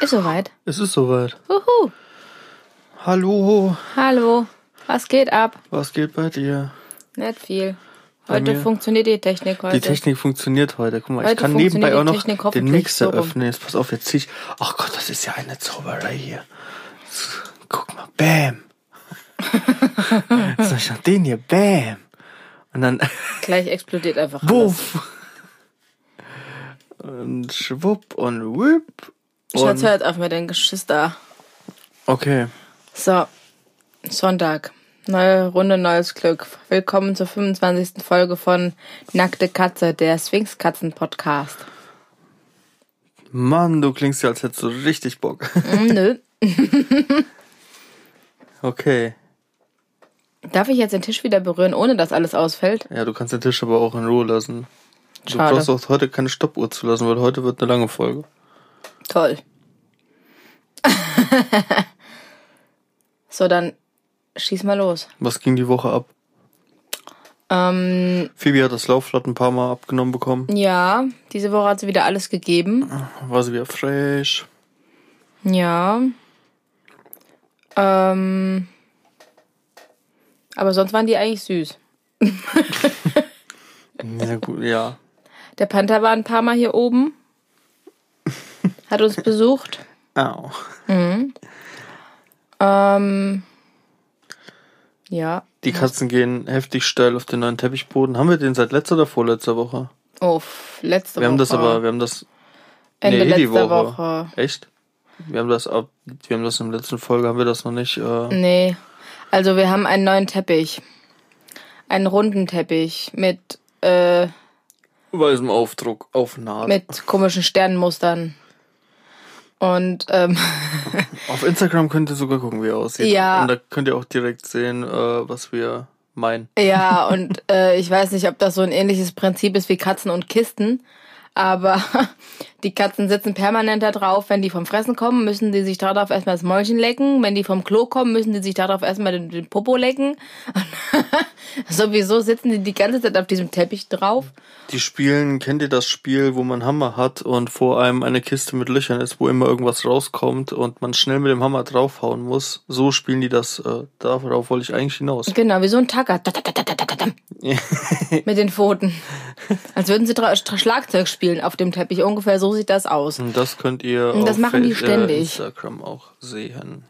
Ist soweit. Es ist soweit. Uhu. Hallo, Hallo. Was geht ab? was geht bei dir? Nicht viel. Heute funktioniert die Technik heute. Die Technik funktioniert heute. Guck mal, ich Heute kann nebenbei auch noch den Mixer so öffnen. Jetzt pass auf, jetzt zieh ich. Ach Gott, das ist ja eine Zauberei hier. Guck mal, bam. Soll ich noch den hier, bam. Und dann Gleich explodiert einfach wuff. Und schwupp und whip. Schatz, hört auf mit den Geschiss da. okay. So. Sonntag. Neue Runde, neues Glück. Willkommen zur 25. Folge von Nackte Katze, der Sphinx-Katzen-Podcast. Mann, du klingst ja, als hättest du richtig Bock. Hm, Nö. Okay. Darf ich jetzt den Tisch wieder berühren, ohne dass alles ausfällt? Ja, du kannst den Tisch aber auch in Ruhe lassen. Du Schade. brauchst auch heute keine Stoppuhr zu lassen, weil heute wird eine lange Folge. Toll. so, dann schieß mal los. Was ging die Woche ab? Ähm, Phoebe hat das Laufrad ein paar Mal abgenommen bekommen. ja, diese Woche hat sie wieder alles gegeben. War sie wieder fresh. Ja. Ähm, aber sonst waren die eigentlich süß. Ja, gut, ja. Der Panther war ein paar Mal hier oben. Hat uns besucht. Au. Ähm, ja. Die Katzen gehen heftig steil auf den neuen Teppichboden. Haben wir den seit letzter oder vorletzter Woche? Oh, letzte Wir Woche. haben das aber, wir haben das Ende nee, die letzter Woche. Woche. Echt? Wir haben das ab, wir haben das in der letzten Folge, haben wir das noch nicht, äh, Nee. Also wir haben einen neuen Teppich. Einen runden Teppich mit, äh, weißem Aufdruck auf Naht. mit komischen Sternenmustern. Und ähm, Auf Instagram könnt ihr sogar gucken, wie er aussieht. Ja. Und da könnt ihr auch direkt sehen, äh, was wir meinen. ja, und äh, ich weiß nicht, ob das so ein ähnliches Prinzip ist wie Katzen und Kisten. Aber die Katzen sitzen permanent da drauf. Wenn die vom Fressen kommen, müssen die sich darauf erstmal das Mäulchen lecken. Wenn die vom Klo kommen, müssen die sich darauf erstmal den, den Popo lecken. Sowieso sitzen die die ganze Zeit auf diesem Teppich drauf. Die spielen, kennt ihr das Spiel, wo man Hammer hat und vor einem eine Kiste mit Löchern ist, wo immer irgendwas rauskommt und man schnell mit dem Hammer draufhauen muss? So spielen die das, äh, darauf wollte ich eigentlich hinaus. Genau, wie so ein Tacker. Mit den Pfoten. Als würden sie Schlagzeug spielen auf dem Teppich. Ungefähr so sieht das aus. Und das könnt ihr Und das auf machen die Face- ständig. Äh, Instagram auch sehen.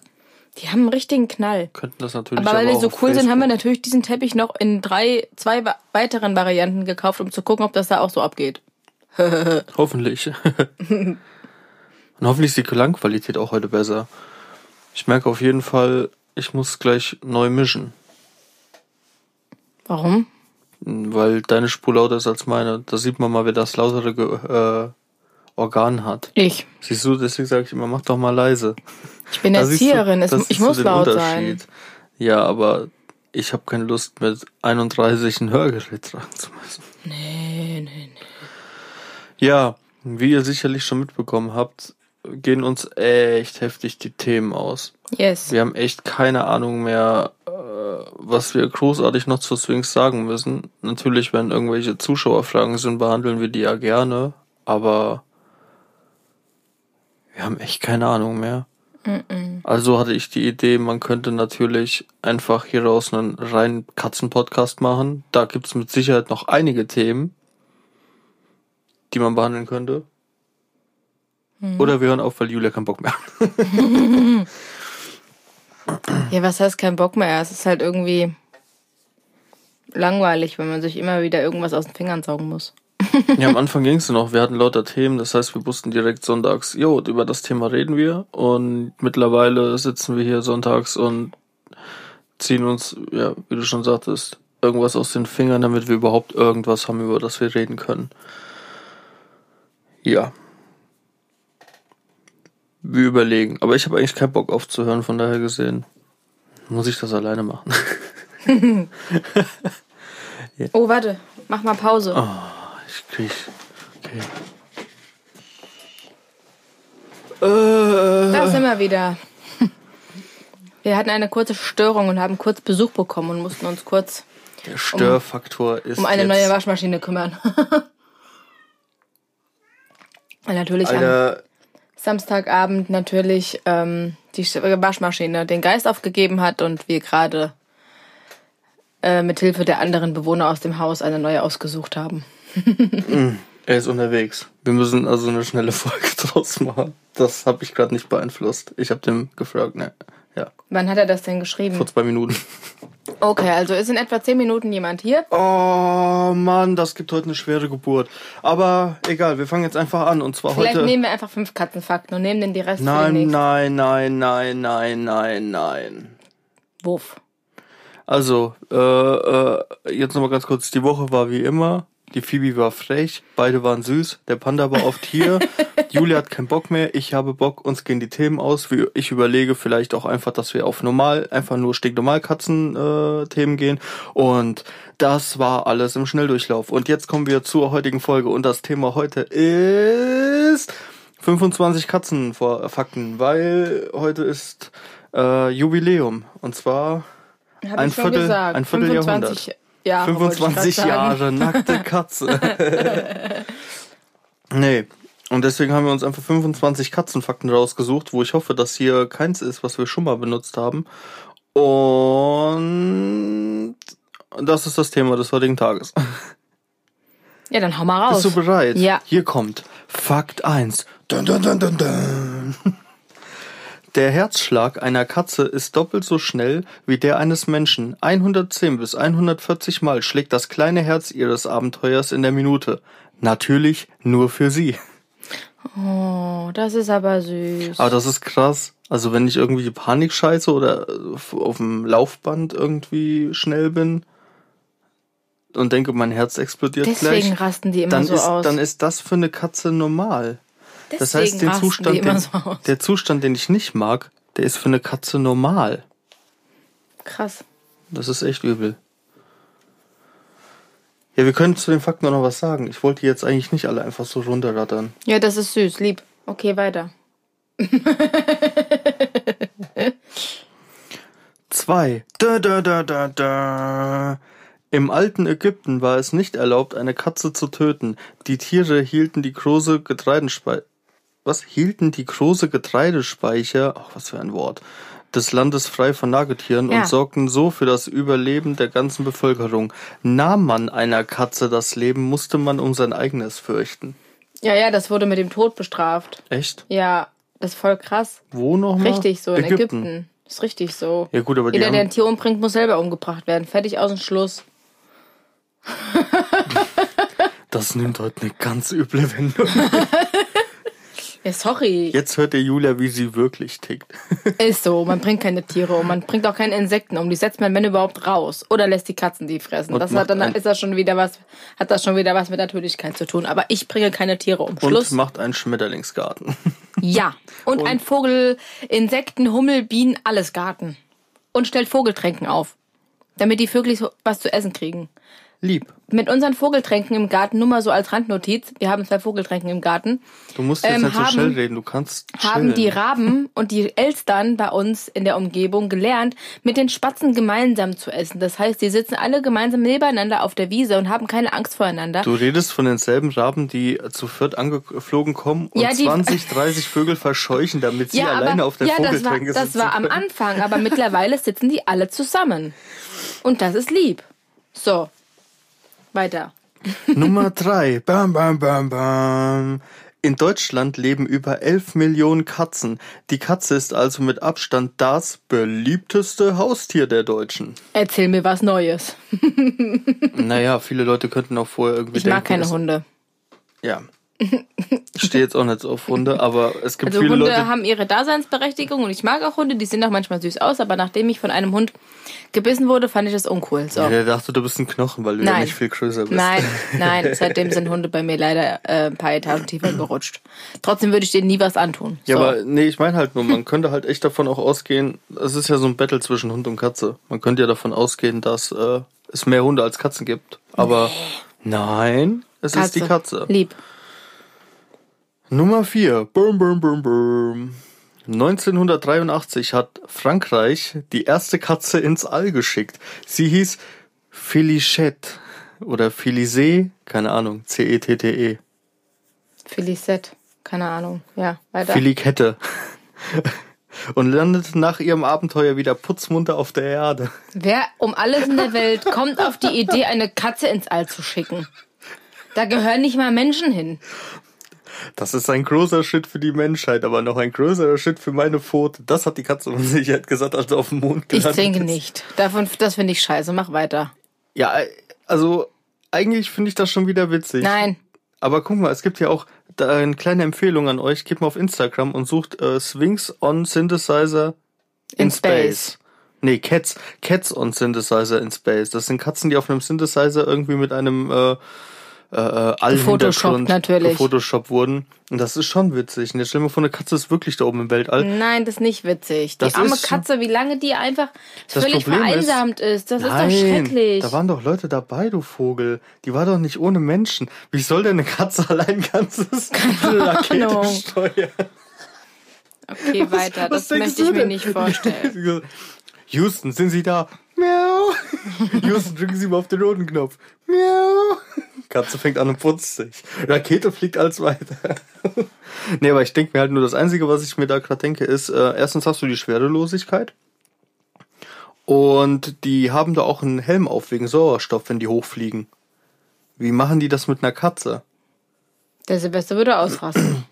Die haben einen richtigen Knall. Könnten das natürlich Aber weil wir auch so cool sind, haben wir Facebook- natürlich diesen Teppich noch in drei, zwei weiteren Varianten gekauft, um zu gucken, ob das da auch so abgeht. Hoffentlich. und hoffentlich ist die Klangqualität auch heute besser. Ich merke auf jeden Fall, ich muss gleich neu mischen. Warum? Weil deine Spur lauter ist als meine. Da sieht man mal, wer das lautere äh, Organ hat. Ich. Siehst du, deswegen sage ich immer, mach doch mal leise. Ich bin Da du- Erzieherin. Da ich du muss laut sein. Ja, aber ich habe keine Lust, mit 31 ein Hörgerät tragen zu müssen. Nee, nee, nee. Ja, wie ihr sicherlich schon mitbekommen habt, gehen uns echt heftig die Themen aus. Yes. Wir haben echt keine Ahnung mehr, was wir großartig noch zu Swings sagen müssen. Natürlich, wenn irgendwelche Zuschauerfragen sind, behandeln wir die ja gerne, aber wir haben echt keine Ahnung mehr. Also hatte ich die Idee, man könnte natürlich einfach hieraus einen reinen Katzen-Podcast machen. Da gibt's mit Sicherheit noch einige Themen, die man behandeln könnte. Oder wir hören auf, weil Julia keinen Bock mehr hat. Ja, was heißt kein Bock mehr? Es ist halt irgendwie langweilig, wenn man sich immer wieder irgendwas aus den Fingern saugen muss. Ja, am Anfang ging's noch. Wir hatten lauter Themen. Das heißt, wir wussten direkt sonntags, jo, über das Thema reden wir. Und mittlerweile sitzen wir hier sonntags und ziehen uns, ja, wie du schon sagtest, irgendwas aus den Fingern, damit wir überhaupt irgendwas haben, über das wir reden können. Ja. Wir überlegen. Aber ich habe eigentlich keinen Bock aufzuhören, von daher gesehen muss ich das alleine machen. Oh, warte. Mach mal Pause. Ich krieg. Okay. Äh, Da sind wir wieder. Wir hatten eine kurze Störung und haben kurz Besuch bekommen und mussten uns kurz der Störfaktor ist um eine neue Waschmaschine kümmern. Natürlich Alter, Samstagabend natürlich ähm, die Waschmaschine den Geist aufgegeben hat und wir gerade äh, mit Hilfe der anderen Bewohner aus dem Haus eine neue ausgesucht haben. er ist unterwegs. Wir müssen also eine schnelle Folge draus machen. Das habe ich gerade nicht beeinflusst. Ich habe dem gefragt, ne. Ja. Wann hat er das denn geschrieben? Vor zwei Minuten. Okay, also ist in etwa zehn Minuten jemand hier. Oh Mann, das gibt heute eine schwere Geburt. Aber egal, wir fangen jetzt einfach an. Und zwar Vielleicht heute. nehmen wir einfach fünf Katzenfakten und nehmen dann die Rest nein, für den nein, nein, nein, nein, nein, nein. Wuff. Also, äh, äh, jetzt nochmal ganz kurz. Die Woche war wie immer. Die Phoebe war frech, beide waren süß, der Panda war oft hier, Julia hat keinen Bock mehr, ich habe Bock, uns gehen die Themen aus. Ich überlege vielleicht auch einfach, dass wir auf normal, einfach nur stinknormal Katzen-Themen äh, gehen. Und das war alles im Schnelldurchlauf. Und jetzt kommen wir zur heutigen Folge. Und das Thema heute ist 25 Katzenfakten, weil heute ist äh, Jubiläum. Und zwar Hab ein Viertel, gesagt. ein Vierteljahrhundert. 25 Jahre, 25 wollte ich grad sagen. Jahre nackte Katze. nee. Und deswegen haben wir uns einfach 25 Katzenfakten rausgesucht, wo ich hoffe, dass hier keins ist, was wir schon mal benutzt haben. Und das ist das Thema des heutigen Tages. Ja, dann hau mal raus. Bist du bereit? Ja. Hier kommt Fakt 1. Dun, dun, dun, dun, dun. Der Herzschlag einer Katze ist doppelt so schnell wie der eines Menschen. 110 bis 140 Mal schlägt das kleine Herz ihres Abenteuers in der Minute. Natürlich nur für sie. Oh, das ist aber süß. Aber das ist krass. Also wenn ich irgendwie Panik scheiße oder auf dem Laufband irgendwie schnell bin und denke, mein Herz explodiert Deswegen gleich, rasten die immer dann so ist, aus. dann ist das für eine Katze normal. Das heißt, den Zustand, den, so der Zustand, den ich nicht mag, der ist für eine Katze normal. Krass. Das ist echt übel. Ja, wir können zu den Fakten auch noch was sagen. Ich wollte jetzt eigentlich nicht alle einfach so runterrattern. Ja, das ist süß, lieb. Okay, weiter. Zwei. Da, da, da, da, da. Im alten Ägypten war es nicht erlaubt, eine Katze zu töten. Die Tiere hielten die große Getreidespeicher. Was? Hielten die große Getreidespeicher, ach was für ein Wort, des Landes frei von Nagetieren Ja. und sorgten so für das Überleben der ganzen Bevölkerung. Nahm man einer Katze das Leben, musste man um sein eigenes fürchten. Ja, ja, das wurde mit dem Tod bestraft. Echt? Ja, das ist voll krass. Wo nochmal? Richtig so, in Ägypten. Ist richtig so. Ja gut, aber Jeder, der ein haben, Tier umbringt, muss selber umgebracht werden. Fertig aus und Schluss. das nimmt heute eine ganz üble Wendung. Ja, sorry. Jetzt hört ihr Julia, wie sie wirklich tickt. Ist so. Man bringt keine Tiere um. Man bringt auch keine Insekten um. Die setzt man, wenn überhaupt, raus. Oder lässt die Katzen die fressen. Und Das hat dann ist das schon wieder was, hat das schon wieder was mit Natürlichkeit zu tun. Aber ich bringe keine Tiere um. Schluss. Und macht einen Schmetterlingsgarten. Ja. Und, ein Vogel, Insekten, Hummel, Bienen, alles Garten. Und stellt Vogeltränken auf. Damit die Vögel was zu essen kriegen. Lieb. Mit unseren Vogeltränken im Garten, nur mal so als Randnotiz, wir haben zwei Vogeltränken im Garten, Du musst jetzt Ähm, nicht so haben- schnell reden, du kannst haben chillen. die Raben und die Elstern bei uns in der Umgebung gelernt, mit den Spatzen gemeinsam zu essen. Das heißt, die sitzen alle gemeinsam nebeneinander auf der Wiese und haben keine Angst voreinander. Du redest von denselben Raben, die zu viert angeflogen kommen und Ja, die- 20, 30 Vögel verscheuchen, damit sie alleine auf der ja, das war, Vogeltränke das sitzen war am. Anfang, aber mittlerweile sitzen die alle zusammen. Und das ist lieb. So, weiter. Nummer drei. Bam, bam, bam, bam. In Deutschland leben über 11 Millionen Katzen. Die Katze ist also mit Abstand das beliebteste Haustier der Deutschen. Erzähl mir was Neues. Naja, viele Leute könnten auch vorher irgendwie Ich denken, mag keine Hunde. Ja. Ich stehe jetzt auch nicht so auf Hunde, aber es gibt Also viele Hunde Leute. haben ihre Daseinsberechtigung und ich mag auch Hunde, die sehen auch manchmal süß aus, aber nachdem ich von einem Hund gebissen wurde, fand ich das uncool. So. Ja, der dachte, du bist ein Knochen, weil du ja Nein. nicht viel größer bist. Nein, nein, seitdem sind Hunde bei mir leider äh, ein paar Etagen tiefer gerutscht. Trotzdem würde ich denen nie was antun. Ja, so. aber nee, ich meine halt nur, man könnte halt echt davon auch ausgehen, es ist ja so ein Battle zwischen Hund und Katze. Man könnte ja davon ausgehen, dass äh, es mehr Hunde als Katzen gibt. Aber nein, es ist die Katze. Lieb. Nummer 4. Bum, bum, bum, bum. 1983 hat Frankreich die erste Katze ins All geschickt. Sie hieß Felichette oder Felicé, keine Ahnung, C-E-T-T-E. Felicette. Keine Ahnung. Ja, weiter. Willi Kette. Und landet nach ihrem Abenteuer wieder putzmunter auf der Erde. Wer um alles in der Welt kommt auf die Idee, eine Katze ins All zu schicken? Da gehören nicht mal Menschen hin. Das ist ein großer Schritt für die Menschheit, aber noch ein größerer Schritt für meine Pfote. Das hat die Katze mit Sicherheit gesagt, als er auf dem Mond Ich denke nicht. Davon, das finde ich scheiße. Mach weiter. Ja, also eigentlich finde ich das schon wieder witzig. Nein. Aber guck mal, es gibt ja auch da eine kleine Empfehlung an euch. Geht mal auf Instagram und sucht äh, Sphinx on Synthesizer in, In Space. Space. Nee, Cats, Cats on Synthesizer in Space. Das sind Katzen, die auf einem Synthesizer irgendwie mit einem äh, äh, Allhintergrund Gefotoshoppt natürlich. Photoshop wurden. Und das ist schon witzig. Und jetzt stell dir mal vor, eine Katze ist wirklich da oben im Weltall. Nein, das ist nicht witzig. Die Das arme ist- Katze, wie lange die einfach völlig Problem ist- vereinsamt ist. Das Nein, ist doch schrecklich. da waren doch Leute dabei, du Vogel. Die war doch nicht ohne Menschen. Wie soll denn eine Katze allein ein ganzes Rakete Ahnung. steuern? okay, weiter. Was Das möchte ich mir nicht vorstellen. Houston, sind Sie da? Miau. Houston, drücken Sie mal auf den roten Knopf. Miau. Katze fängt an und putzt sich. Rakete fliegt als weiter. nee, aber ich denke mir halt nur, das Einzige, was ich mir da gerade denke, ist, äh, erstens hast du die Schwerelosigkeit. Und die haben da auch einen Helm auf wegen Sauerstoff, wenn die hochfliegen. Wie machen die das mit einer Katze? Der Silvester würde ausrasten.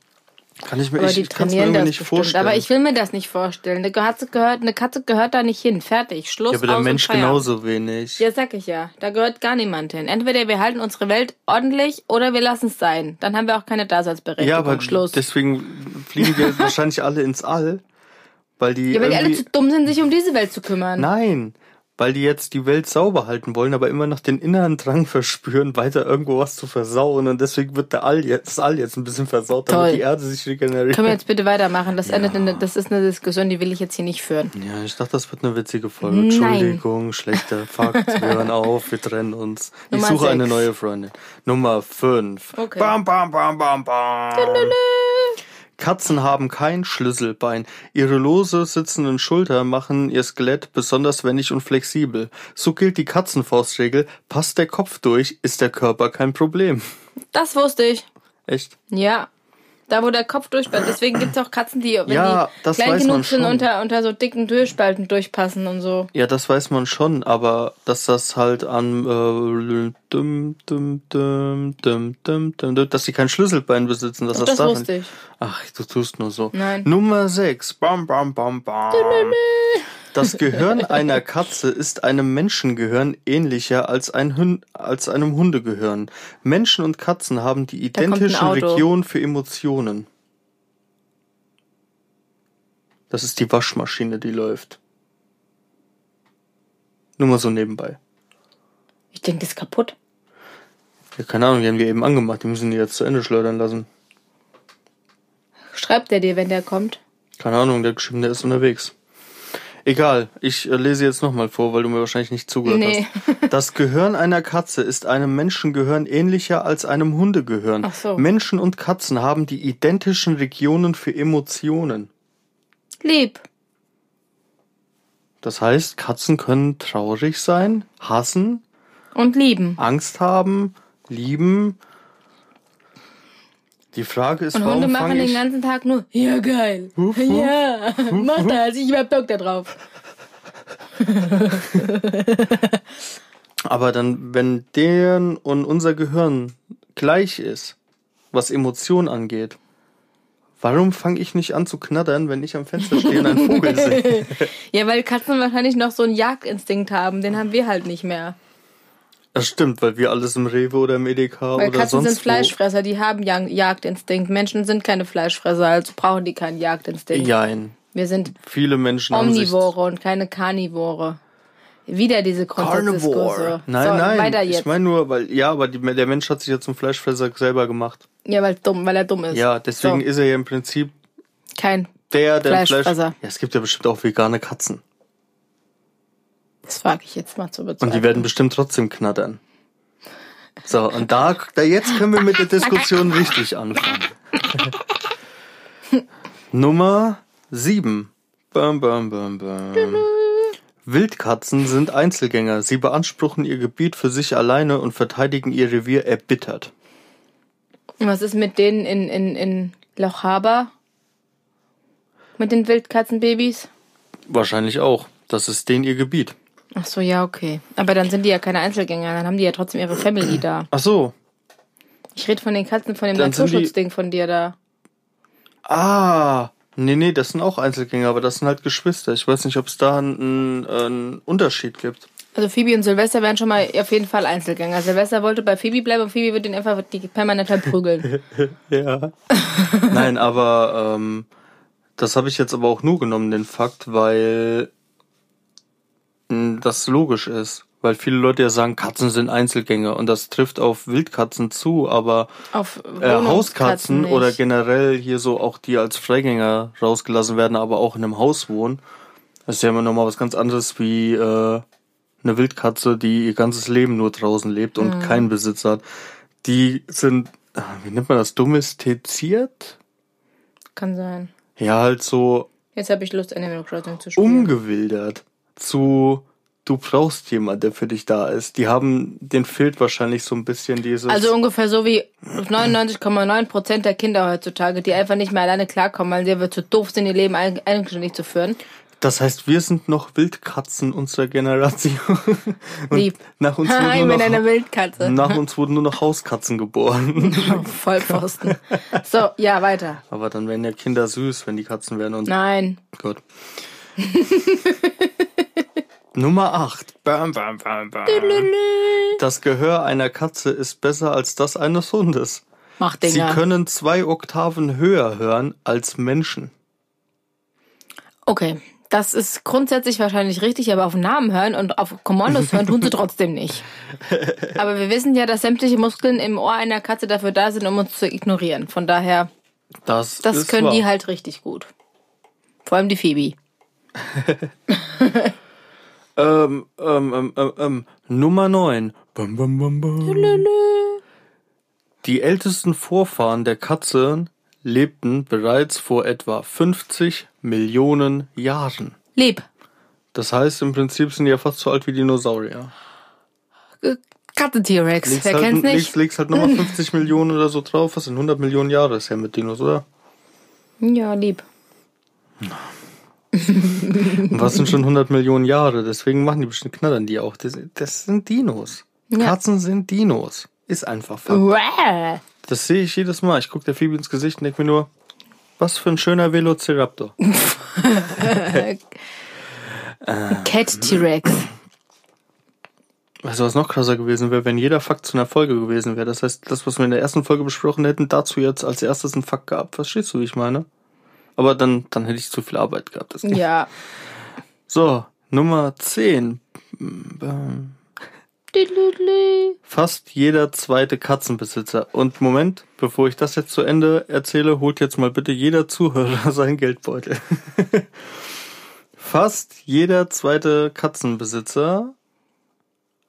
Kann ich mir, Aber ich, die mir trainieren irgendwie das nicht bestimmt. vorstellen. Aber ich will mir das nicht vorstellen. Eine Katze gehört, eine Katze gehört da nicht hin. Fertig. Schluss. ja, aber der Mensch genauso wenig. Ja, sag ich ja. Da gehört gar niemand hin. Entweder wir halten unsere Welt ordentlich oder wir lassen es sein. Dann haben wir auch keine Daseinsberechtigung. Ja, aber Schluss. deswegen fliegen wir wahrscheinlich alle ins All, weil die ja, weil die alle zu dumm sind, sich um diese Welt zu kümmern. Nein, weil die jetzt die Welt sauber halten wollen, aber immer noch den inneren Drang verspüren, weiter irgendwo was zu versauen und deswegen wird der All jetzt, das All jetzt ein bisschen versaut, damit Toll. die Erde sich regeneriert. Können wir jetzt bitte weitermachen? Das endet in, das ist eine Diskussion, die will ich jetzt hier nicht führen. ja, ich dachte, das wird eine witzige Folge. Nein. Entschuldigung, schlechter Fakt. Wir hören auf, wir trennen uns. Ich Nummer suche eine sechs. neue Freundin. Nummer 5. Okay. Bam, bam, bam, bam, bam. Katzen haben kein Schlüsselbein. Ihre lose sitzenden Schultern machen ihr Skelett besonders wendig und flexibel. So gilt die Katzenfaustregel, passt der Kopf durch, ist der Körper kein Problem. Das wusste ich. Echt? Ja. Da, wo der Kopf durchspaltet. Deswegen gibt's auch Katzen, die, wenn Ja, die das klein genug sind, unter, unter so dicken Durchspalten durchpassen und so. Ja, das weiß man schon, aber dass das halt an äh, dum, dum, dum, dum, dum, dum, dass sie kein Schlüsselbein besitzen, dass Auch das, das wusste ich. Ach, du tust nur so. Nein. Nummer 6. Bam, bam, bam, bam. Das Gehirn einer Katze ist einem Menschengehirn ähnlicher als, ein Hund, als einem Hundegehirn. Menschen und Katzen haben die identischen Auto. Regionen für Emotionen. Das ist die Waschmaschine, die läuft. Nur mal so nebenbei. Ich denke, das ist kaputt. Ja, keine Ahnung, die haben die eben angemacht, die müssen die jetzt zu Ende schleudern lassen. Schreibt er dir, wenn der kommt? Keine Ahnung, der geschrieben, der ist unterwegs. Egal, ich äh, lese jetzt nochmal vor, weil du mir wahrscheinlich nicht zugehört Nee. hast. Das Gehirn einer Katze ist einem Menschengehirn ähnlicher als einem Hundegehirn. Ach so. Menschen und Katzen haben die identischen Regionen für Emotionen. Lieb. Das heißt, Katzen können traurig sein, hassen, Und lieben. Angst haben, lieben. Die Frage ist, Und warum Hunde machen den ganzen Tag nur, ja geil. Ja, mach das, ich hab Bock da drauf. Aber dann, wenn deren und unser Gehirn gleich ist, was Emotionen angeht, warum fange ich nicht an zu knattern, wenn ich am Fenster stehe und einen Vogel sehe? Ja, weil Katzen wahrscheinlich noch so einen Jagdinstinkt haben, den haben wir halt nicht mehr. Das stimmt, weil wir alles im Rewe oder im Edeka Weil oder Katzen sonst sind Fleischfresser, die haben Jag Jagdinstinkt. Menschen sind keine Fleischfresser, also brauchen die keinen wo. Jagdinstinkt. Jein. Wir sind Viele Menschen. Omnivore und keine Karnivore. Wieder diese Grundsatzdiskurse. Nein, so, nein, Weiter ich jetzt. meine nur, weil, ja, aber die, der Mensch hat sich ja zum Fleischfresser selber gemacht. ja, weil, dumm, weil er dumm ist. Ja, deswegen so, ist er ja im Prinzip kein. der, der Fleisch... Fleischfresser. Ja, es gibt ja bestimmt auch vegane Katzen. Das wage ich jetzt mal zu bezweifeln. Und die werden bestimmt trotzdem knattern. So, und da, da jetzt können wir mit der Diskussion richtig anfangen. Nummer sieben. Bam, bam, bam, bam. Wildkatzen sind Einzelgänger. Sie beanspruchen ihr Gebiet für sich alleine und verteidigen ihr Revier erbittert. Und Was ist mit denen in, in, in Loch Haber mit den Wildkatzenbabys? Wahrscheinlich auch. Das ist denen ihr Gebiet. Ach so, ja, okay. Aber dann sind die ja keine Einzelgänger, dann haben die ja trotzdem ihre Family da. Ach so. Ich rede von den Katzen von dem Dann sind die- Naturschutzding von dir da. Ah. Nee, nee, das sind auch Einzelgänger, aber das sind halt Geschwister. Ich weiß nicht, ob es da einen, einen Unterschied gibt. Also Phoebe und Silvester wären schon mal auf jeden Fall Einzelgänger. Silvester wollte bei Phoebe bleiben und Phoebe würde ihn einfach die permanent verprügeln. Ja. Nein, aber ähm, das habe ich jetzt aber auch nur genommen, den Fakt, weil das logisch ist. Weil viele Leute ja sagen, Katzen sind Einzelgänger und das trifft auf Wildkatzen zu, aber Auf äh, Hauskatzen nicht. oder generell hier so auch die als Freigänger rausgelassen werden, aber auch in einem Haus wohnen, das ist ja immer nochmal was ganz anderes wie äh, eine Wildkatze, die ihr ganzes Leben nur draußen lebt und Mhm. keinen Besitzer hat. Die sind, äh, wie nennt man das, domestiziert? Kann sein. Ja, halt so Jetzt habe ich Lust, Animal Crossing zu spielen. umgewildert zu du brauchst jemand, der für dich da ist. Die haben den fehlt wahrscheinlich so ein bisschen dieses Also ungefähr so wie 99,9% der Kinder heutzutage, die einfach nicht mehr alleine klarkommen, weil sie einfach zu doof sind, ihr Leben eig- eigenständig zu führen. Das heißt, wir sind noch Wildkatzen unserer Generation. Und Lieb. Nach uns, wurden ich nur bin noch, eine Wildkatze. nach uns wurden nur noch Hauskatzen geboren. Vollpfosten. So, ja, weiter. Aber dann wären ja Kinder süß, wenn die Katzen wären. Und Nein. Gott. Nummer 8. Bam, bam, bam, bam. Das Gehör einer Katze ist besser als das eines Hundes. Mach Sie Dinger. können zwei Oktaven höher hören als Menschen. Okay. Das ist grundsätzlich wahrscheinlich richtig, aber auf Namen hören und auf Kommandos hören tun sie trotzdem nicht. Aber wir wissen ja, dass sämtliche Muskeln im Ohr einer Katze dafür da sind, um uns zu ignorieren. Von daher, Das, das können wahr. die halt richtig gut. Vor allem die Phoebe. Ähm, ähm, ähm, ähm, ähm, Nummer 9. Bam, bam, bam, bam. Die ältesten Vorfahren der Katzen lebten bereits vor etwa 50 Millionen Jahren. Lieb. Das heißt, im Prinzip sind die ja fast so alt wie Dinosaurier. Äh, Katzen-T-Rex. Legst Wer halt, kennt's nicht? Legst, legst halt nochmal 50 Millionen oder so drauf. Was sind 100 Millionen Jahre ist ja mit Dinos, oder? Ja, lieb. Und was sind schon 100 Millionen Jahre? Deswegen machen die bestimmt knattern die auch. Das, das sind Dinos. Ja. Katzen sind Dinos. Ist einfach Fakt. Das sehe ich jedes Mal. Ich gucke der Phoebe ins Gesicht und denke mir nur, was für ein schöner Velociraptor. Cat-T-Rex. Weißt du, was noch krasser gewesen wäre, wenn jeder Fakt zu einer Folge gewesen wäre? Das heißt, das, was wir in der ersten Folge besprochen hätten, dazu jetzt als erstes ein Fakt gehabt. Verstehst du, wie ich meine? Aber dann, dann hätte ich zu viel Arbeit gehabt. Das Ja. So, Nummer 10. Fast jeder zweite Katzenbesitzer. Und Moment, bevor ich das jetzt zu Ende erzähle, holt jetzt mal bitte jeder Zuhörer seinen Geldbeutel. Fast jeder zweite Katzenbesitzer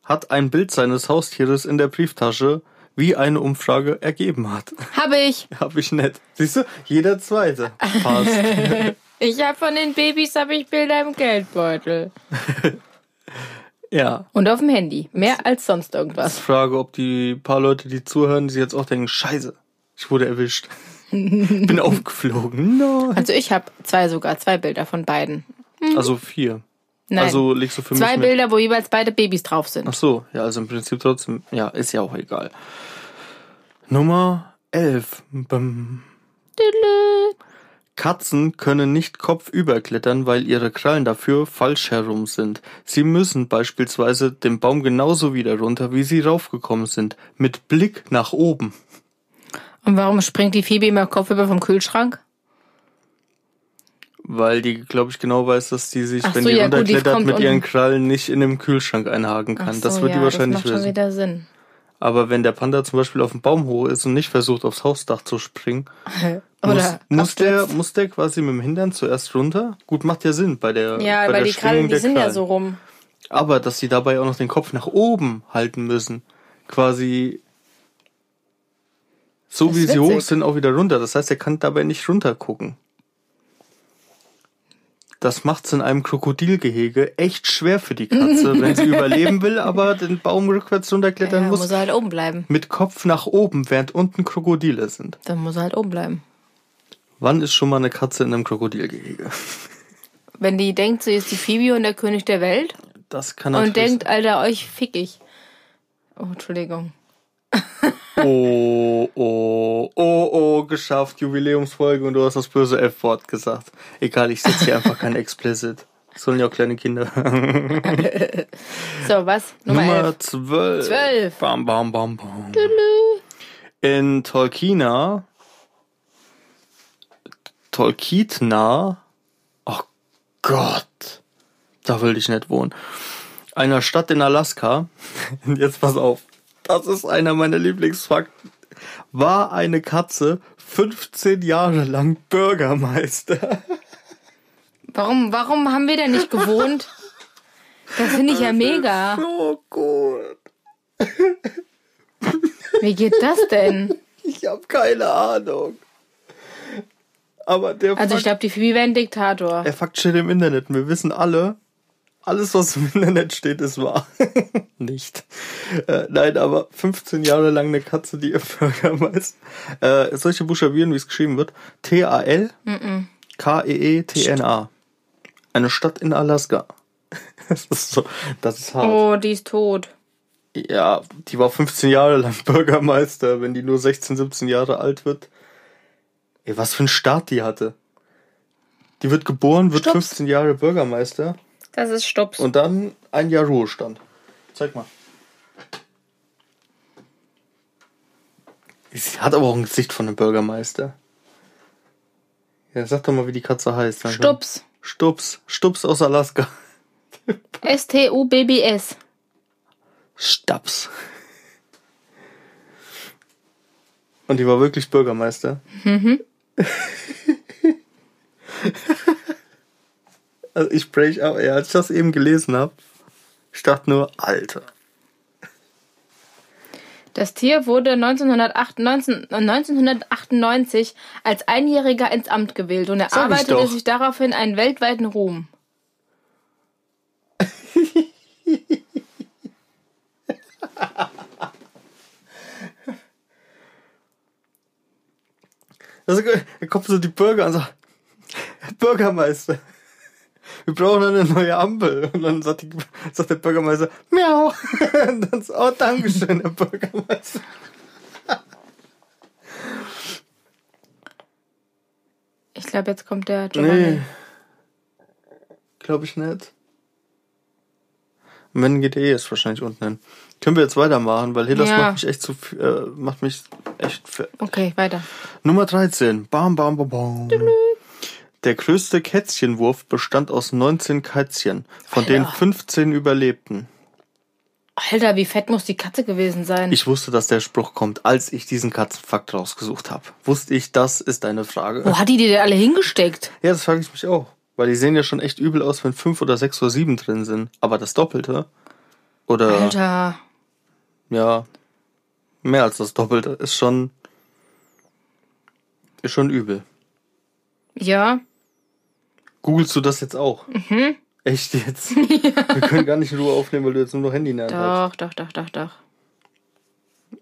hat ein Bild seines Haustieres in der Brieftasche, wie eine Umfrage ergeben hat. Habe ich. Hab ich nett. Siehst du? Jeder zweite. Passt. Ich habe von den Babys habe ich Bilder im Geldbeutel. ja. Und auf dem Handy. Mehr als sonst irgendwas. Frage, ob die paar Leute, die zuhören, die sich jetzt auch denken, scheiße, ich wurde erwischt. Bin aufgeflogen. Nein. Also ich habe zwei sogar, zwei Bilder von beiden. Also vier. Nein. Also legst du für zwei mich. Bilder, wo jeweils beide Babys drauf sind. Ach so, ja, also im Prinzip trotzdem, ja, ist ja auch egal. Nummer 11. Bam. Katzen können nicht kopfüber klettern, weil ihre Krallen dafür falsch herum sind. Sie müssen beispielsweise den Baum genauso wieder runter, wie sie raufgekommen sind, mit Blick nach oben. Und warum springt die Phoebe immer kopfüber vom Kühlschrank? Weil die, glaube ich, genau weiß, dass die sich, Ach wenn so, die ja, gut, die runterklettert, mit ihren. Krallen nicht in dem Kühlschrank einhaken kann. Ach das so, wird die ja, wahrscheinlich das macht schon wieder Sinn. Aber wenn der Panda zum Beispiel auf dem Baum hoch ist und nicht versucht, aufs Hausdach zu springen, muss, Oder muss, der, muss der quasi mit dem Hintern zuerst runter? Gut, macht ja Sinn bei der Ja, bei weil der die Krallen, die sind ja Krallen. so rum. Aber dass sie dabei auch noch den Kopf nach oben halten müssen, quasi so wie ist sie hoch witzig. sind, auch wieder runter. Das heißt, er kann dabei nicht runter gucken. Das macht's in einem Krokodilgehege echt schwer für die Katze, wenn sie überleben will, aber den Baum rückwärts runterklettern Ja, muss. muss er halt oben bleiben. Mit Kopf nach oben, während unten Krokodile sind. Dann muss er halt oben bleiben. Wann ist schon mal eine Katze in einem Krokodilgehege? Wenn die denkt, sie ist die Phoebe und der König der Welt. Das kann Und natürlich. denkt, Alter, euch fick ich. Oh, Entschuldigung. Oh, oh, oh, oh, geschafft. Jubiläumsfolge und du hast das böse F-Wort gesagt. Egal, ich setze hier einfach kein Explicit. Das sollen ja auch kleine Kinder. So, was? Nummer, Nummer 11. 12. 12. Bam, bam, bam, bam. In Tolkiena. Tolkitna. Oh Gott. Da will ich nicht wohnen. Einer Stadt in Alaska. Jetzt pass auf. Das ist einer meiner Lieblingsfakten. War eine Katze 15 Jahre lang Bürgermeister. Warum, warum haben wir denn nicht gewohnt? Das finde ich ja mega. So gut. Wie geht das denn? Ich habe keine Ahnung. Aber der Also ich Fakt, glaube, die Phoebe wäre ein Diktator. der Fakt steht im Internet. Wir wissen alle, alles, was im Internet steht, ist wahr. Nicht. Äh, nein, aber 15 Jahre lang eine Katze, die ihr Bürgermeister. Äh, solche buchstabieren, wie es geschrieben wird. T-A-L K-E-E-T-N-A. Eine Stadt in Alaska. Das ist so, das ist hart. Oh, die ist tot. Ja, die war 15 Jahre lang Bürgermeister, wenn die nur 16, 17 Jahre alt wird. Ey, was für ein Start die hatte. Die wird geboren, wird Stups. 15 Jahre Bürgermeister Das ist Stups. und dann ein Jahr Ruhestand. Zeig mal. Sie hat aber auch ein Gesicht von einem Bürgermeister. Ja, sag doch mal, wie die Katze heißt. dann. Stups. Stups. Stups aus Alaska. S-T-U-B-B-S. Staps. Und die war wirklich Bürgermeister. also ich break auch, ja, als ich das eben gelesen habe, ich dachte nur, Alter. Das Tier wurde 1998, 1998 als Einjähriger ins Amt gewählt und erarbeitete sich daraufhin einen weltweiten Ruhm. Also, da kommt so die Bürger und sagt, Bürgermeister, wir brauchen eine neue Ampel. Und dann sagt, die, sagt der Bürgermeister, miau. Und dann so, oh, Dankeschön, Herr Bürgermeister. Ich glaube, jetzt kommt der Giovanni. Nee. Glaube ich nicht. Wenn GTE ist wahrscheinlich unten hin. Können wir jetzt weitermachen, weil das Ja. macht mich echt zu äh, macht mich echt Okay, weiter. Nummer 13. Bam, bam, bam, bam. Der größte Kätzchenwurf bestand aus 19 Kätzchen, von denen Alter. 15 überlebten. Alter, wie fett muss die Katze gewesen sein? Ich wusste, dass der Spruch kommt, als ich diesen Katzenfakt rausgesucht habe. Wusste ich, das ist eine Frage. Wo hat die die denn alle hingesteckt? Ja, das frage ich mich auch. Weil die sehen ja schon echt übel aus, wenn fünf oder sechs oder sieben drin sind. Aber das Doppelte. Oder Alter. ja, mehr als das Doppelte ist schon. Ist schon übel. Ja. Googlest du das jetzt auch? Mhm. Echt jetzt? Wir können gar nicht in Ruhe aufnehmen, weil du jetzt nur noch Handy in der Hand hast. Doch, doch, doch, doch, doch.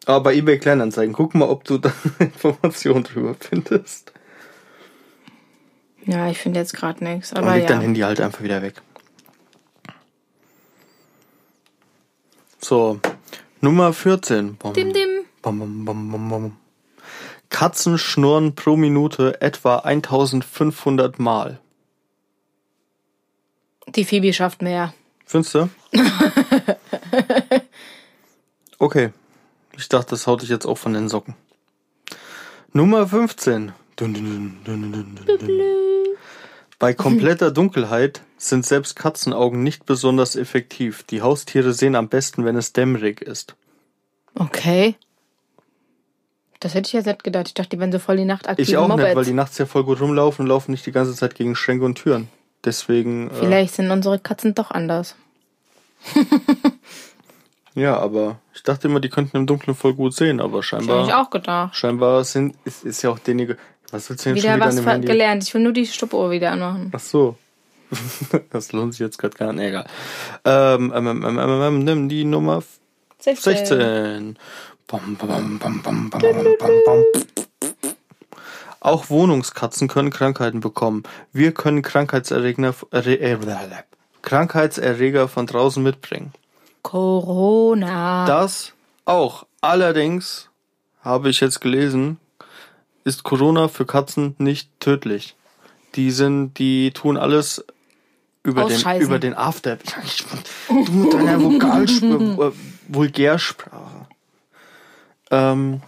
Aber bei eBay Kleinanzeigen, guck mal, ob du da Informationen drüber findest. Ja, ich finde jetzt gerade nichts. Und Aber leg dein ja. Handy halt einfach wieder weg. So, Nummer 14. Bom, Dim, dim. bom, bom, bom, bom, bom. Katzen schnurren pro Minute etwa 1500 Mal. Die Phoebe schafft mehr. Findest du? okay. Ich dachte, das haut dich jetzt auch von den Socken. Nummer 15. Dun, dun, dun. Bei kompletter Dunkelheit sind selbst Katzenaugen nicht besonders effektiv. Die Haustiere sehen am besten, wenn es dämmerig ist. Okay. Das hätte ich jetzt nicht gedacht. Ich dachte, die wären so voll die nachtaktiven Ich auch nicht, weil die nachts ja voll gut rumlaufen und laufen nicht die ganze Zeit gegen Schränke und Türen. Deswegen. Äh, Vielleicht äh, sind unsere Katzen doch anders. ja, aber ich dachte immer, die könnten im Dunkeln voll gut sehen, aber scheinbar. Das hab ich auch gedacht. Scheinbar sind, ist, ist ja auch derjenige. Was willst du denn wieder, wieder was an gelernt. Ich will nur die Stoppuhr wieder anmachen. Ach so. das lohnt sich jetzt gerade gar nicht. Egal. Ähm, ähm, ähm, ähm, ähm, ähm, nimm die Nummer 16. 16. Bom, bom, bom, bom, bom, bom, bom, bom. Auch Wohnungskatzen können Krankheiten bekommen. Wir können Krankheitserreger, äh, Krankheitserreger von draußen mitbringen. Corona. Das auch. Allerdings habe ich jetzt gelesen, ist Corona für Katzen nicht tödlich. Die sind, die tun alles über den, über den After. Du mit deiner Vokalsprache, Vulgärsprache. Ähm,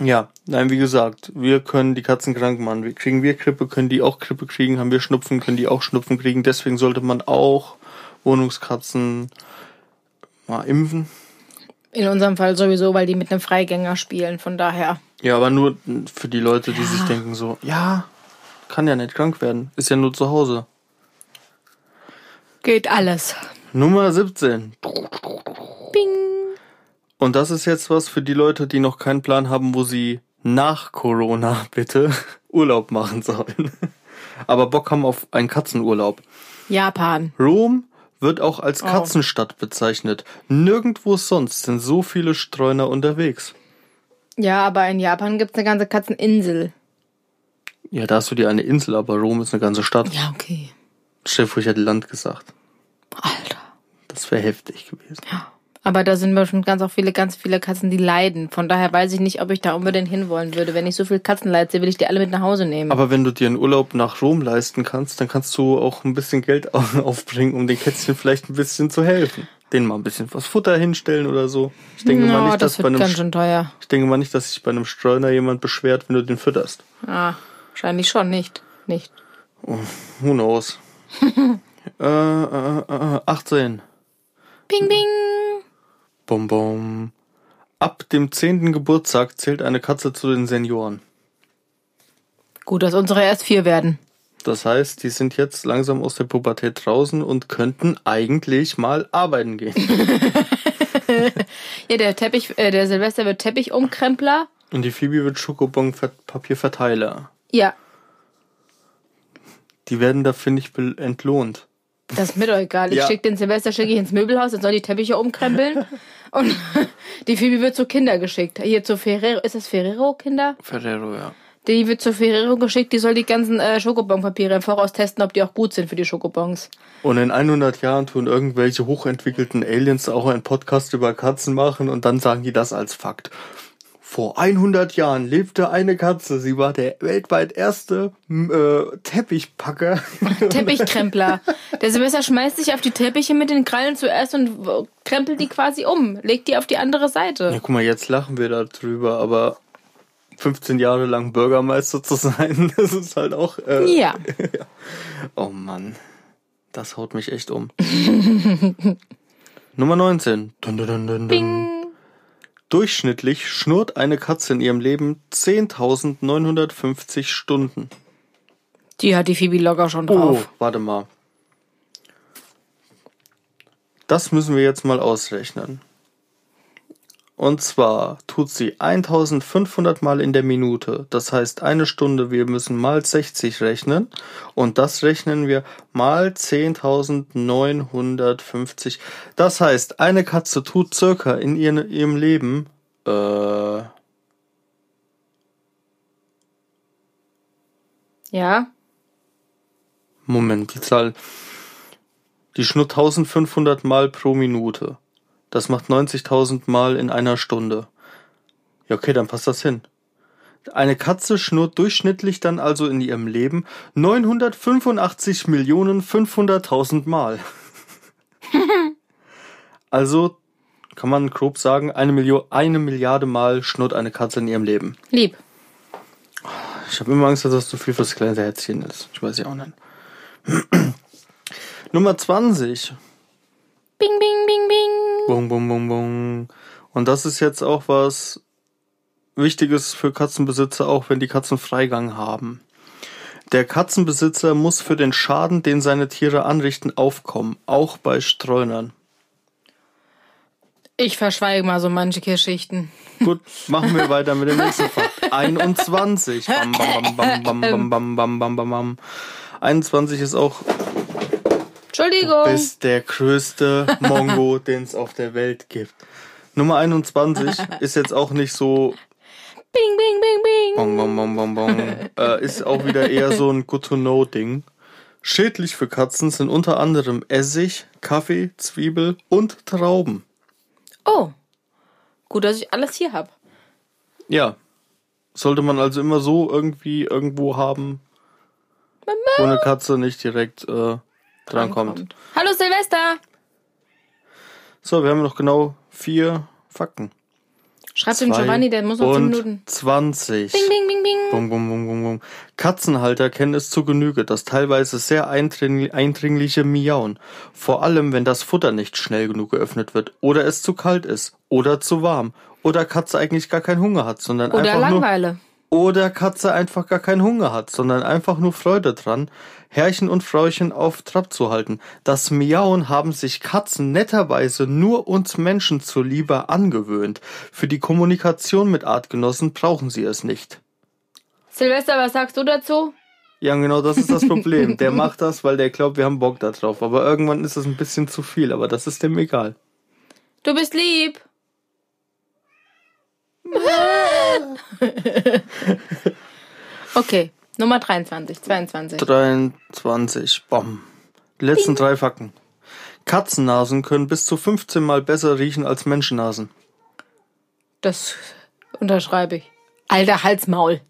ja, nein, wie gesagt, wir können die Katzen krank machen. Wir kriegen wir Grippe, können die auch Grippe kriegen, haben wir Schnupfen, können die auch Schnupfen kriegen. Deswegen sollte man auch Wohnungskatzen mal impfen. In unserem Fall sowieso, weil die mit einem Freigänger spielen, von daher. Ja, aber nur für die Leute, die ja. sich denken so, ja, kann ja nicht krank werden, ist ja nur zu Hause. Geht alles. Nummer 17. Bing. Und das ist jetzt was für die Leute, die noch keinen Plan haben, wo sie nach Corona bitte Urlaub machen sollen. Aber Bock haben auf einen Katzenurlaub. Japan. Rom wird auch als oh. Katzenstadt oh. bezeichnet. Nirgendwo sonst sind so viele Streuner unterwegs. Ja, aber in Japan gibt's eine ganze Katzeninsel. Ja, da hast du dir eine Insel, aber Rom ist eine ganze Stadt. Ja, okay. Chef, ich hätte Land gesagt. Alter. Das wäre heftig gewesen. Ja. Aber da sind bestimmt ganz auch viele, ganz viele Katzen, die leiden. Von daher weiß ich nicht, ob ich da unbedingt hinwollen würde. Wenn ich so viel Katzenleid sehe, will ich die alle mit nach Hause nehmen. Aber wenn du dir einen Urlaub nach Rom leisten kannst, dann kannst du auch ein bisschen Geld aufbringen, um den Kätzchen vielleicht ein bisschen zu helfen. Denen mal ein bisschen was Futter hinstellen oder so. Ich denke no, mal nicht, das dass bei einem. Ich denke mal nicht, dass sich bei einem Streuner jemand beschwert, wenn du den fütterst. Ah, wahrscheinlich schon nicht. Nicht. Oh, who knows? äh, äh, äh, 18. Ping, ping. Bum, bum. Ab dem zehnten Geburtstag zählt eine Katze zu den Senioren. Gut, dass unsere erst vier werden. Das heißt, die sind jetzt langsam aus der Pubertät draußen und könnten eigentlich mal arbeiten gehen. ja, der Teppich, äh, der Silvester wird Teppichumkrempler. Und die Phoebe wird Schokobon-Papierverteiler. Ja. Die werden da, finde ich, entlohnt. Das ist mir doch egal. Ich ja. schicke den Silvester schicke ich ins Möbelhaus, dann soll die Teppiche umkrempeln. und die Phoebe wird zu Kinder geschickt. Hier zu Ferrero. Ist das Ferrero Kinder? Ferrero, ja. Die wird zu Ferrero geschickt, die soll die ganzen äh, Schokobonpapiere im Voraus testen, ob die auch gut sind für die Schokobons. Und in 100 Jahren tun irgendwelche hochentwickelten Aliens auch einen Podcast über Katzen machen und dann sagen die das als Fakt. Vor 100 Jahren lebte eine Katze. Sie war der weltweit erste äh, Teppichpacker. Teppichkrempler. Der Silvester schmeißt sich auf die Teppiche mit den Krallen zuerst und krempelt die quasi um. Legt die auf die andere Seite. Ja, guck mal, jetzt lachen wir darüber, aber 15 Jahre lang Bürgermeister zu sein, das ist halt auch. Äh, ja. ja. Oh Mann. Das haut mich echt um. Nummer 19. Dun, dun, dun, dun, Bing. Durchschnittlich schnurrt eine Katze in ihrem Leben 10.950 Stunden. Die hat die Phoebe locker schon drauf. Oh, warte mal. Das müssen wir jetzt mal ausrechnen. Und zwar tut sie 1500 Mal in der Minute. Das heißt eine Stunde, wir müssen mal 60 rechnen. Und das rechnen wir mal 10.950. Das heißt, eine Katze tut circa in ihrem Leben, äh, Ja. Moment, die Zahl. Die schnurrt 1500 Mal pro Minute. Das macht 90.000 Mal in einer Stunde. Ja, okay, dann passt das hin. Eine Katze schnurrt durchschnittlich dann also in ihrem Leben 985 Millionen 500.000 Mal. also kann man grob sagen, eine, Million, eine Milliarde Mal schnurrt eine Katze in ihrem Leben. Lieb. Ich habe immer Angst, dass das zu viel fürs kleine Herzchen ist. Ich weiß ja auch nicht. Nummer 20. Bing, bing, bing, bing. Bung, bung, bung, bung. Und das ist jetzt auch was Wichtiges für Katzenbesitzer, auch wenn die Katzen Freigang haben. Der Katzenbesitzer muss für den Schaden, den seine Tiere anrichten, aufkommen, auch bei Streunern. Ich verschweige mal so manche Geschichten. Gut, machen wir weiter mit dem nächsten Fakt. 21. Bam, bam, bam, bam, bam, bam, bam, bam, bam, bam. 21 ist auch Entschuldigung. Du bist der größte Mongo, den es auf der Welt gibt. Nummer 21 ist jetzt auch nicht so Bing, bing, bing, bing. Bong, bong, bong, bong, bong. äh, ist auch wieder eher so ein Good-to-Know-Ding. Schädlich für Katzen sind unter anderem Essig, Kaffee, Zwiebel und Trauben. Oh. Gut, dass ich alles hier hab. Ja. Sollte man also immer so irgendwie irgendwo haben, wo eine Katze nicht direkt äh, drankommt. Hallo Silvester. So, wir haben noch genau vier Fakten. Schreib dem Giovanni, der muss noch 10 und Minuten. 20. Bing, bing, bing, bing. Bum, bum, bum, bum, bum. Katzenhalter kennen es zu Genüge, das teilweise sehr eindring eindringliche Miauen. Vor allem, wenn das Futter nicht schnell genug geöffnet wird oder es zu kalt ist oder zu warm oder Katze eigentlich gar keinen Hunger hat, sondern Oder einfach nur Langeweile. Oder Katze einfach gar keinen Hunger hat, sondern einfach nur Freude dran, Herrchen und Frauchen auf Trab zu halten. Das Miauen haben sich Katzen netterweise nur uns Menschen zuliebe angewöhnt. Für die Kommunikation mit Artgenossen brauchen sie es nicht. Silvester, was sagst du dazu? Ja, genau, das ist das Problem. Der macht das, weil der glaubt, wir haben Bock da drauf. Aber irgendwann ist es ein bisschen zu viel, aber das ist dem egal. Du bist lieb. okay, Nummer 23, 22. 23. Bom. Die letzten drei Fakten. Katzennasen können bis zu 15 Mal besser riechen als Menschennasen. Das unterschreibe ich. Alter Halsmaul.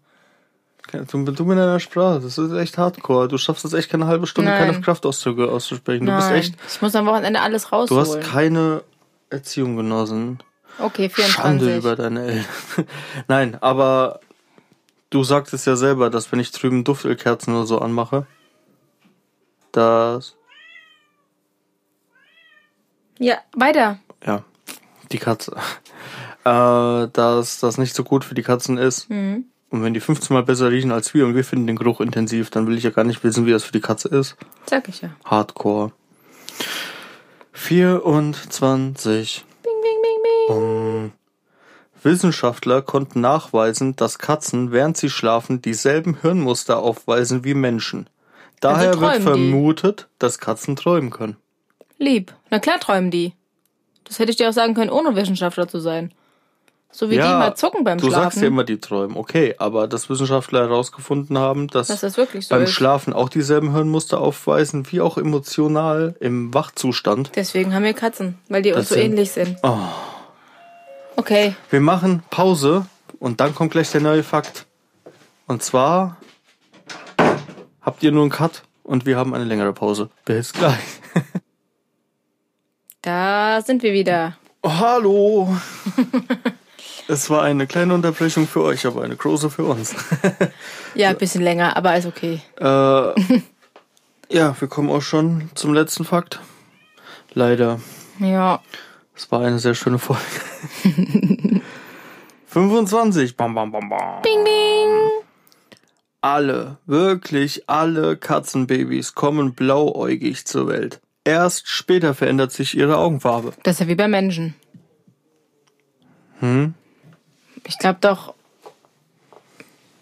Du, du mit deiner Sprache, das ist echt hardcore. Du schaffst es echt keine halbe Stunde, Nein. keine Kraftausdrücke auszusprechen. Du bist Nein, echt, ich muss am Wochenende alles du hast rausholen. keine Erziehung genossen. Okay, Schande 24. über deine Eltern. Nein, aber du sagtest ja selber, dass wenn ich drüben Duftölkerzen oder so anmache, dass, Ja, weiter. ja, die Katze, äh, dass das nicht so gut für die Katzen ist. Mhm. Und wenn die 15 Mal besser riechen als wir und wir finden den Geruch intensiv, dann will ich ja gar nicht wissen, wie das für die Katze ist. Sag ich ja. Hardcore. 24. Bing, bing, bing, bing. Um, Wissenschaftler konnten nachweisen, dass Katzen, während sie schlafen, dieselben Hirnmuster aufweisen wie Menschen. Daher Also wird träumen die. vermutet, dass Katzen träumen können. Lieb. Na klar träumen die. Das hätte ich dir auch sagen können, ohne Wissenschaftler zu sein. So wie die mal zucken beim du Schlafen. sagst ja immer, die träumen. Okay, aber dass Wissenschaftler herausgefunden haben, dass, Dass das wirklich so beim ist. Schlafen auch dieselben Hirnmuster aufweisen, wie auch emotional im Wachzustand. Deswegen haben wir Katzen, weil die uns so sind- ähnlich sind. Oh. Okay. Wir machen Pause und dann kommt gleich der neue Fakt. Und zwar habt ihr nur einen Cut und wir haben eine längere Pause. Bis gleich. Da sind wir wieder. Oh, hallo. es war eine kleine Unterbrechung für euch, aber eine große für uns. Ja, ein bisschen länger, aber ist okay. äh, ja, wir kommen auch schon zum letzten Fakt. Leider. Ja. Es war eine sehr schöne Folge. 25. Bam, bam, bam, bam. Bing, bing. Alle, wirklich alle Katzenbabys kommen blauäugig zur Welt. Erst später verändert sich ihre Augenfarbe. Das ist ja wie bei Menschen. Hm? Ich glaube doch.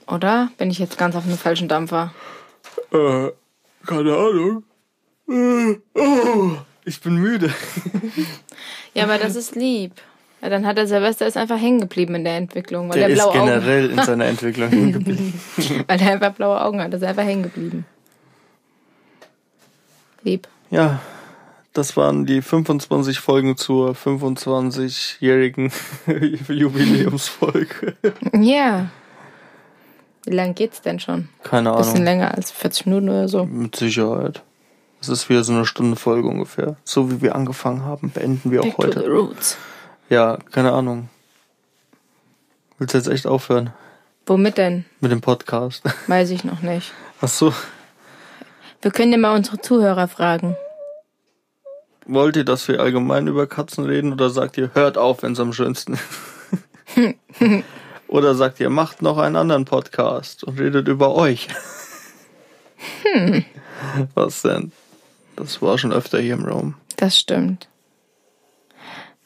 Oder? Bin ich jetzt ganz auf einem falschen Dampfer? Äh, keine Ahnung. Äh, oh, ich bin müde. Ja, aber das ist lieb. Ja, dann hat der Silvester ist einfach hängen geblieben in der Entwicklung, weil Der der, ist blaue Augen, generell in seiner Entwicklung hängen geblieben. weil der einfach blaue Augen hat, ist er einfach hängen geblieben. Lieb. Ja, das waren die 25 Folgen zur 25-jährigen Jubiläumsfolge. Ja. Wie lang geht's denn schon? Keine Bisschen Ahnung. länger als 40 Minuten oder so. Mit Sicherheit. Es ist wieder so eine Stunde Folge ungefähr. So wie wir angefangen haben, beenden wir auch Back to the heute. roots. Ja, keine Ahnung. Willst du jetzt echt aufhören Womit denn? mit dem Podcast? Weiß ich noch nicht. Ach so. Wir können ja mal unsere Zuhörer fragen. Wollt ihr, dass wir allgemein über Katzen reden oder sagt ihr, hört auf, wenn es am schönsten ist? oder sagt ihr, macht noch einen anderen Podcast und redet über euch? Was denn? Das war schon öfter hier im Raum. Das stimmt.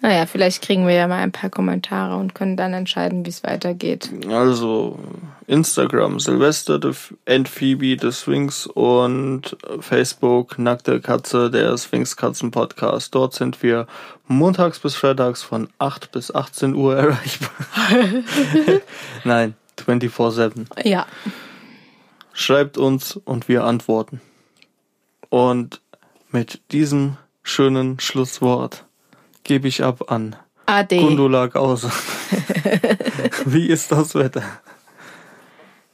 Naja, vielleicht kriegen wir ja mal ein paar Kommentare und können dann entscheiden, wie es weitergeht. Also, Instagram Silvester and Phoebe des Sphinx und Facebook Nackte Katze der Sphinx Katzen Podcast. Dort sind wir montags bis freitags von 8 bis 18 Uhr erreichbar. Nein, 24-7. Ja. Schreibt uns und wir antworten. Und mit diesem schönen Schlusswort gebe ich ab an Ade. Gundula Gause. Wie ist das Wetter?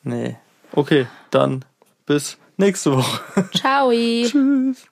Nee. Okay, dann bis nächste Woche. Ciao. Tschüss.